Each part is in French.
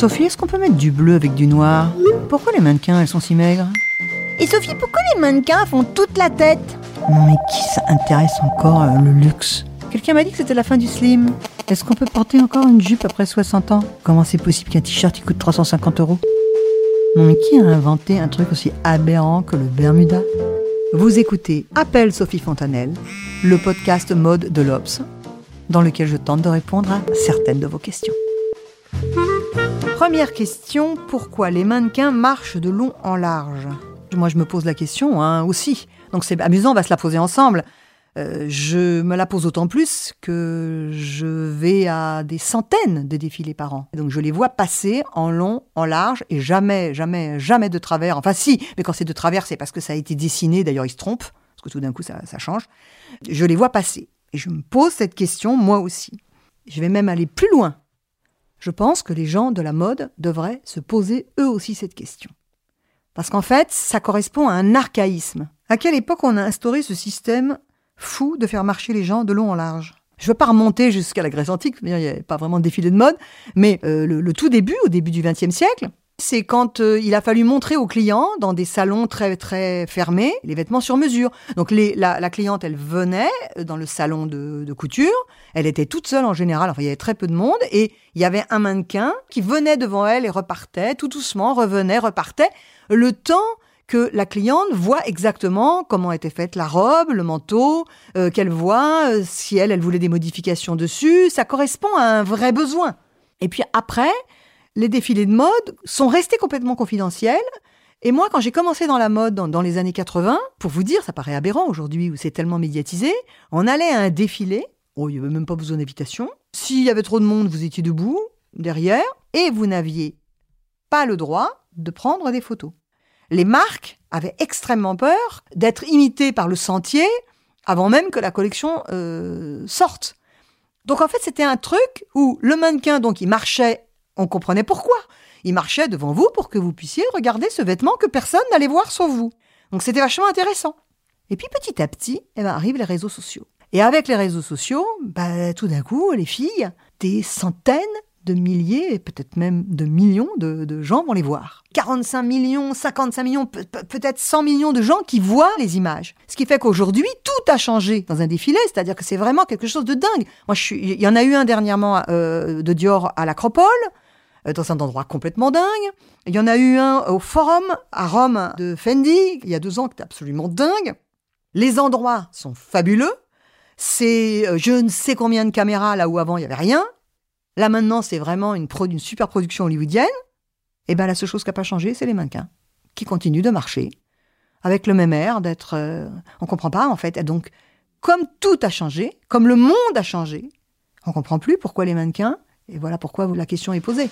Sophie, est-ce qu'on peut mettre du bleu avec du noir? Pourquoi les mannequins, elles sont si maigres? Et Sophie, pourquoi les mannequins font toute la tête? Non mais qui s'intéresse encore euh, le luxe? Quelqu'un m'a dit que c'était la fin du slim. Est-ce qu'on peut porter encore une jupe après 60 ans? Comment c'est possible qu'un t-shirt il coûte 350 euros? Non mais qui a inventé un truc aussi aberrant que le Bermuda? Vous écoutez Appel Sophie Fontanelle, le podcast mode de l'Obs, dans lequel je tente de répondre à certaines de vos questions. Première question, pourquoi les mannequins marchent de long en large? Moi je me pose la question hein, aussi, donc c'est amusant, on va se la poser ensemble. Euh, je me la pose d'autant plus que je vais à des centaines de défilés par an. Donc je les vois passer en long, en large, et jamais, jamais, jamais de travers. Enfin si, mais quand c'est de travers, c'est parce que ça a été dessiné, d'ailleurs ils se trompent, parce que tout d'un coup ça, ça change. Je les vois passer. Et je me pose cette question moi aussi. Je vais même aller plus loin. Je pense que les gens de la mode devraient se poser eux aussi cette question. Parce qu'en fait, ça correspond à un archaïsme. À quelle époque on a instauré ce système fou de faire marcher les gens de long en large. Je ne veux pas remonter jusqu'à la Grèce antique, il n'y avait pas vraiment de défilé de mode, mais euh, le, tout début, au début du XXe siècle, c'est quand euh, il a fallu montrer aux clients, dans des salons très très fermés, les vêtements sur mesure. Donc la, cliente, elle venait dans le salon de, couture, elle était toute seule en général, il y avait très peu de monde, et il y avait un mannequin qui venait devant elle et repartait, tout doucement, revenait, repartait, le temps que la cliente voit exactement comment était faite la robe, le manteau, euh, qu'elle voit euh, si elle, elle voulait des modifications dessus. Ça correspond à un vrai besoin. Et puis après, les défilés de mode sont restés complètement confidentiels. Et moi, quand j'ai commencé dans la mode dans, les années 80, pour vous dire, ça paraît aberrant aujourd'hui où c'est tellement médiatisé, on allait à un défilé, oh, il n'y avait même pas besoin d'invitation. S'il y avait trop de monde, vous étiez debout, derrière, et vous n'aviez pas le droit de prendre des photos les marques avaient extrêmement peur d'être imitées par le sentier avant même que la collection euh, sorte. Donc en fait, c'était un truc où le mannequin, donc il marchait, on comprenait pourquoi. Il marchait devant vous pour que vous puissiez regarder ce vêtement que personne n'allait voir sauf vous. Donc c'était vachement intéressant. Et puis petit à petit, eh ben, arrivent les réseaux sociaux. Et avec les réseaux sociaux, bah, tout d'un coup, les filles, des centaines de milliers et peut-être même de millions de, gens vont les voir. 45 millions, 55 millions, peut-être 100 millions de gens qui voient les images. Ce qui fait qu'aujourd'hui, tout a changé dans un défilé, c'est-à-dire que c'est vraiment quelque chose de dingue. Moi, il y en a eu un dernièrement euh, de Dior à l'Acropole, euh, dans un endroit complètement dingue. Il y en a eu un au Forum à Rome de Fendi, il y a deux ans, qui était absolument dingue. Les endroits sont fabuleux. C'est euh, je ne sais combien de caméras là où avant il n'y avait rien. Là maintenant, c'est vraiment une, super production hollywoodienne. Et eh bien la seule chose qui n'a pas changé, c'est les mannequins, qui continuent de marcher, avec le même air d'être... Euh, on comprend pas en fait. Et donc, comme tout a changé, comme le monde a changé, on comprend plus pourquoi les mannequins, et voilà pourquoi la question est posée.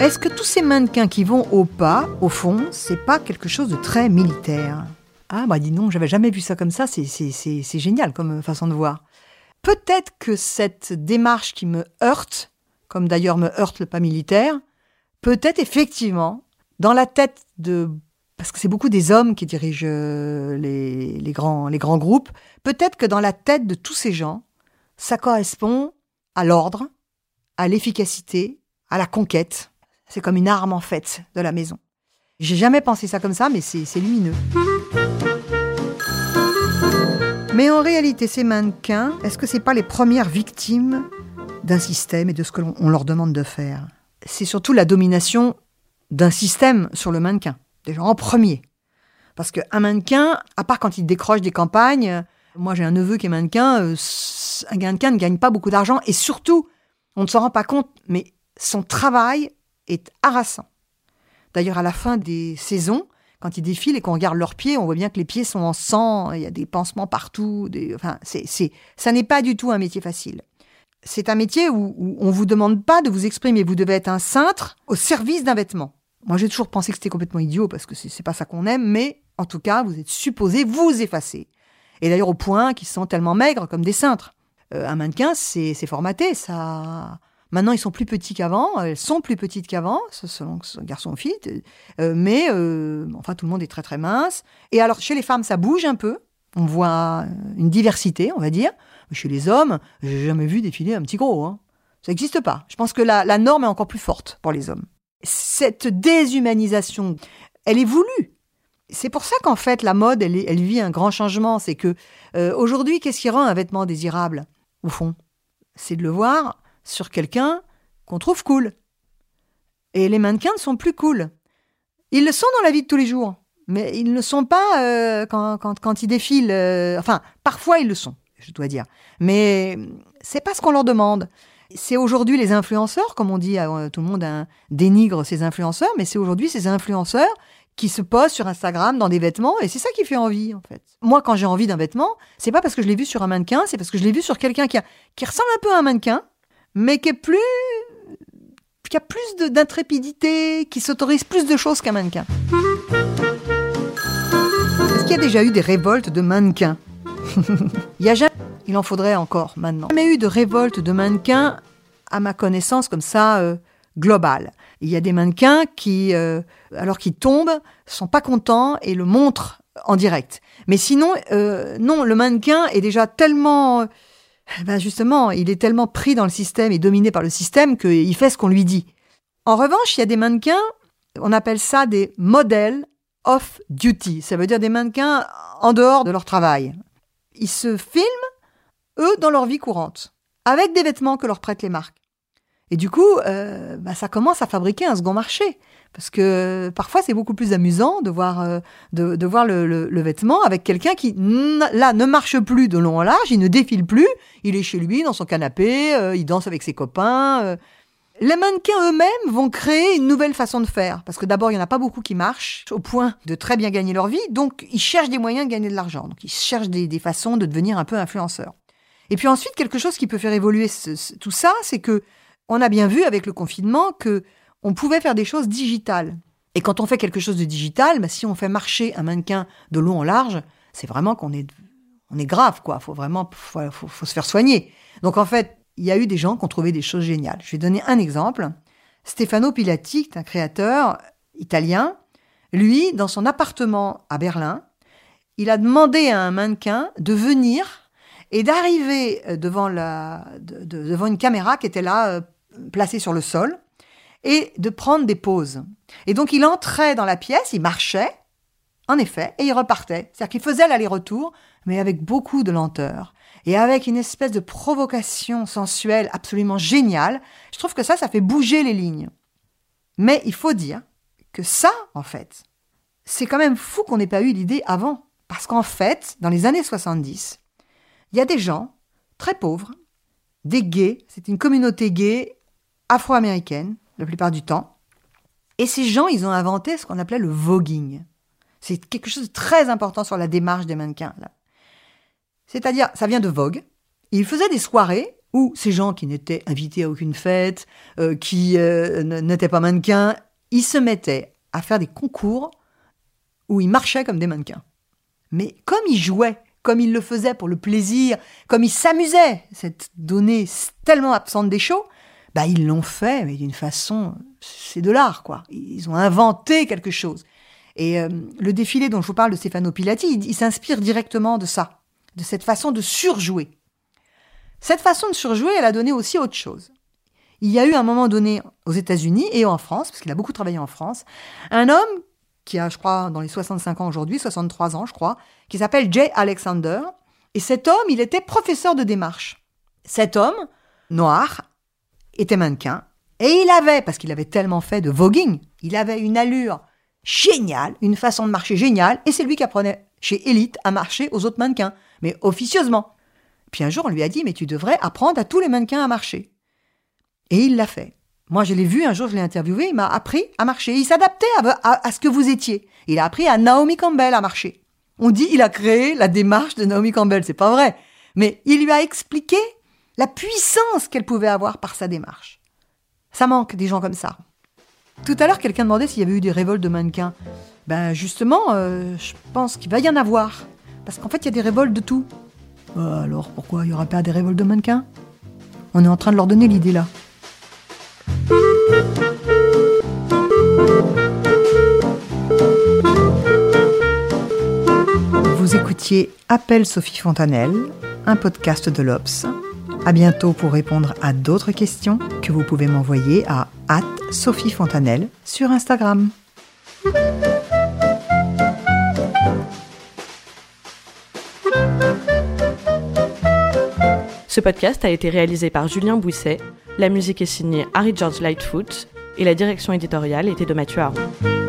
Est-ce que tous ces mannequins qui vont au pas, au fond, c'est pas quelque chose de très militaire? Ah bah dis non, j'avais jamais vu ça comme ça, c'est génial comme façon de voir. Peut-être que cette démarche qui me heurte, comme d'ailleurs me heurte le pas militaire, peut-être effectivement, dans la tête de... Parce que c'est beaucoup des hommes qui dirigent euh, les, grands, les grands groupes. Peut-être que dans la tête de tous ces gens, ça correspond à l'ordre, à l'efficacité, à la conquête. C'est comme une arme en fait de la maison. J'ai jamais pensé ça comme ça, mais c'est lumineux. Mais en réalité, ces mannequins, est-ce que c'est pas les premières victimes d'un système et de ce que l'on leur demande de faire? C'est surtout la domination d'un système sur le mannequin, déjà en premier. Parce qu'un mannequin, à part quand il décroche des campagnes, moi j'ai un neveu qui est mannequin, euh, un mannequin ne gagne pas beaucoup d'argent et surtout, on ne s'en rend pas compte, mais son travail est harassant. D'ailleurs, à la fin des saisons, quand ils défilent et qu'on regarde leurs pieds, on voit bien que les pieds sont en sang, il y a des pansements partout. Enfin, c'est, ça n'est pas du tout un métier facile. C'est un métier où, on vous demande pas de vous exprimer. Vous devez être un cintre au service d'un vêtement. Moi, j'ai toujours pensé que c'était complètement idiot parce que c'est, pas ça qu'on aime, mais en tout cas, vous êtes supposé vous effacer. Et d'ailleurs, au point qu'ils sont tellement maigres comme des cintres. Euh, un mannequin, c'est formaté, ça. Maintenant, ils sont plus petits qu'avant, elles sont plus petites qu'avant, selon garçon ou fille, euh, mais euh, enfin, tout le monde est très très mince. Et alors, chez les femmes, ça bouge un peu, on voit une diversité, on va dire. Chez les hommes, j'ai jamais vu défiler un petit gros. Hein. Ça n'existe pas. Je pense que la, norme est encore plus forte pour les hommes. Cette déshumanisation, elle est voulue. C'est pour ça qu'en fait, la mode, elle, vit un grand changement. C'est que euh, aujourd'hui, qu'est-ce qui rend un vêtement désirable, au fond C'est de le voir sur quelqu'un qu'on trouve cool. Et les mannequins ne sont plus cool. Ils le sont dans la vie de tous les jours, mais ils ne le sont pas euh, quand, quand, ils défilent. Euh, enfin, parfois ils le sont, je dois dire. Mais c'est pas ce qu'on leur demande. C'est aujourd'hui les influenceurs, comme on dit, euh, tout le monde hein, dénigre ces influenceurs, mais c'est aujourd'hui ces influenceurs qui se posent sur Instagram dans des vêtements et c'est ça qui fait envie en fait. Moi quand j'ai envie d'un vêtement, c'est pas parce que je l'ai vu sur un mannequin, c'est parce que je l'ai vu sur quelqu'un qui, qui ressemble un peu à un mannequin, mais qui plus a plus d'intrépidité, qui s'autorise plus de choses qu'un mannequin. Est-ce qu'il y a déjà eu des révoltes de mannequins? Il y a jamais, il en faudrait encore maintenant. Jamais eu de révolte de mannequins à ma connaissance comme ça euh, globale. Il y a des mannequins qui, euh, alors qu'ils tombent, sont pas contents et le montrent en direct. Mais sinon, euh, non, le mannequin est déjà tellement ben justement, il est tellement pris dans le système et dominé par le système qu'il fait ce qu'on lui dit. En revanche, il y a des mannequins, on appelle ça des modèles off duty. Ça veut dire des mannequins en dehors de leur travail. Ils se filment, eux, dans leur vie courante, avec des vêtements que leur prêtent les marques. Et du coup, euh, bah, ça commence à fabriquer un second marché. Parce que parfois, c'est beaucoup plus amusant de voir, euh, de, voir le, vêtement avec quelqu'un qui, là, ne marche plus de long en large, il ne défile plus, il est chez lui, dans son canapé, euh, il danse avec ses copains. Euh. Les mannequins eux-mêmes vont créer une nouvelle façon de faire. Parce que d'abord, il n'y en a pas beaucoup qui marchent au point de très bien gagner leur vie. Donc, ils cherchent des moyens de gagner de l'argent. Donc, ils cherchent des, des, façons de devenir un peu influenceurs. Et puis ensuite, quelque chose qui peut faire évoluer tout ça, c'est que on a bien vu avec le confinement que on pouvait faire des choses digitales. Et quand on fait quelque chose de digital, bah, si on fait marcher un mannequin de long en large, c'est vraiment qu'on est, on est grave, quoi. Faut vraiment, faut, se faire soigner. Donc en fait, il y a eu des gens qui ont trouvé des choses géniales. Je vais donner un exemple. Stefano Pilati, un créateur italien, lui, dans son appartement à Berlin, il a demandé à un mannequin de venir et d'arriver devant, la, de, de, devant une caméra qui était là, placée sur le sol, et de prendre des pauses. Et donc il entrait dans la pièce, il marchait, en effet, et il repartait. C'est-à-dire qu'il faisait l'aller-retour, mais avec beaucoup de lenteur. Et avec une espèce de provocation sensuelle absolument géniale. Je trouve que ça, ça fait bouger les lignes. Mais il faut dire que ça, en fait, c'est quand même fou qu'on n'ait pas eu l'idée avant. Parce qu'en fait, dans les années 70, il y a des gens très pauvres, des gays, c'est une communauté gay afro-américaine, la plupart du temps. Et ces gens, ils ont inventé ce qu'on appelait le voguing. C'est quelque chose de très important sur la démarche des mannequins. C'est-à-dire, ça vient de Vogue. Ils faisaient des soirées où ces gens qui n'étaient invités à aucune fête, euh, qui euh, n'étaient pas mannequins, ils se mettaient à faire des concours où ils marchaient comme des mannequins. Mais comme ils jouaient, comme ils le faisaient pour le plaisir, comme ils s'amusaient, cette donnée tellement absente des shows, bah, ils l'ont fait, mais d'une façon, c'est de l'art, quoi. Ils ont inventé quelque chose. Et euh, le défilé dont je vous parle de Stefano Pilati, il, il s'inspire directement de ça, de cette façon de surjouer. Cette façon de surjouer, elle a donné aussi autre chose. Il y a eu un moment donné aux États-Unis et en France, parce qu'il a beaucoup travaillé en France, un homme qui a, je crois, dans les 65 ans aujourd'hui, 63 ans, je crois, qui s'appelle Jay Alexander. Et cet homme, il était professeur de démarche. Cet homme, noir, était mannequin. Et il avait, parce qu'il avait tellement fait de voguing, il avait une allure géniale, une façon de marcher géniale, et c'est lui qui apprenait chez Elite à marcher aux autres mannequins, mais officieusement. Puis un jour, on lui a dit, mais tu devrais apprendre à tous les mannequins à marcher. Et il l'a fait. Moi, je l'ai vu, un jour, je l'ai interviewé, il m'a appris à marcher. Il s'adaptait à, à, ce que vous étiez. Il a appris à Naomi Campbell à marcher. On dit il a créé la démarche de Naomi Campbell, c'est pas vrai. Mais il lui a expliqué la puissance qu'elle pouvait avoir par sa démarche. Ça manque des gens comme ça. Tout à l'heure, quelqu'un demandait s'il y avait eu des révoltes de mannequins. Ben justement, euh, je pense qu'il va y en avoir. Parce qu'en fait, il y a des révoltes de tout. Euh, alors pourquoi il n'y aura pas des révoltes de mannequins? On est en train de leur donner l'idée là. Vous écoutiez Appel Sophie Fontanelle, un podcast de l'Obs. À bientôt pour répondre à d'autres questions que vous pouvez m'envoyer à Sophie Fontanelle sur Instagram. Ce podcast a été réalisé par Julien Bouisset, la musique est signée Harry George Lightfoot et la direction éditoriale était de Mathieu Aron.